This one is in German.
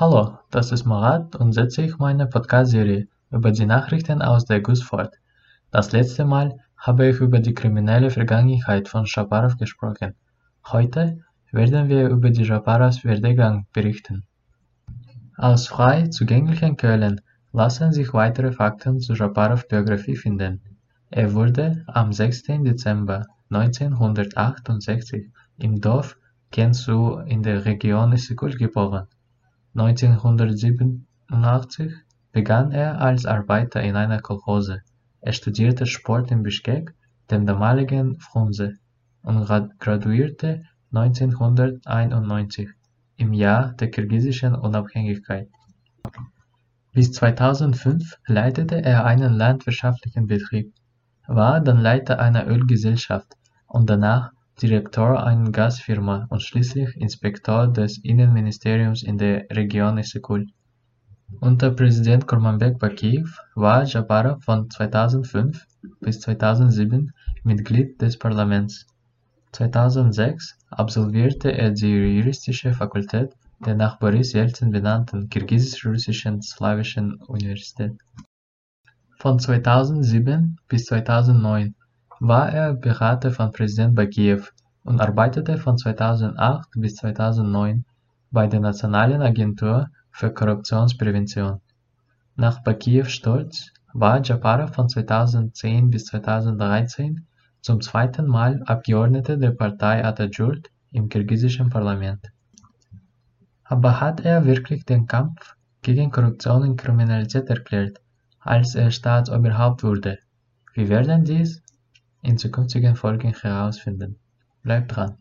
Hallo, das ist Marat und setze ich meine Podcast-Serie über die Nachrichten aus der GUS fort. Das letzte Mal habe ich über die kriminelle Vergangenheit von Schaparow gesprochen. Heute werden wir über die Schaparows Werdegang berichten. Aus frei zugänglichen Quellen lassen sich weitere Fakten zu Schaparows Biografie finden. Er wurde am 6. Dezember 1968 im Dorf Kensu in der Region Issyk geboren. 1987 begann er als Arbeiter in einer Kolchose. Er studierte Sport in Bischkek, dem damaligen Frunze, und graduierte 1991, im Jahr der kirgisischen Unabhängigkeit. Bis 2005 leitete er einen landwirtschaftlichen Betrieb, war dann Leiter einer Ölgesellschaft und danach Direktor einer Gasfirma und schließlich Inspektor des Innenministeriums in der Region Issyk. Unter Präsident Kurmanbek Bakijew war Japarow von 2005 bis 2007 Mitglied des Parlaments. 2006 absolvierte er die Juristische Fakultät der nach Boris Jelzin benannten Kirgisisch-Russischen Slawischen Universität. Von 2007 bis 2009 war er Berater von Präsident Bakijew und arbeitete von 2008 bis 2009 bei der Nationalen Agentur für Korruptionsprävention. Nach Bakijews Sturz war Japarow von 2010 bis 2013 zum zweiten Mal Abgeordneter der Partei Atatürk im kirgisischen Parlament. Aber hat er wirklich den Kampf gegen Korruption und Kriminalität erklärt, als er Staatsoberhaupt wurde? Wir werden dies in zukünftigen Folgen herausfinden. Bleibt dran!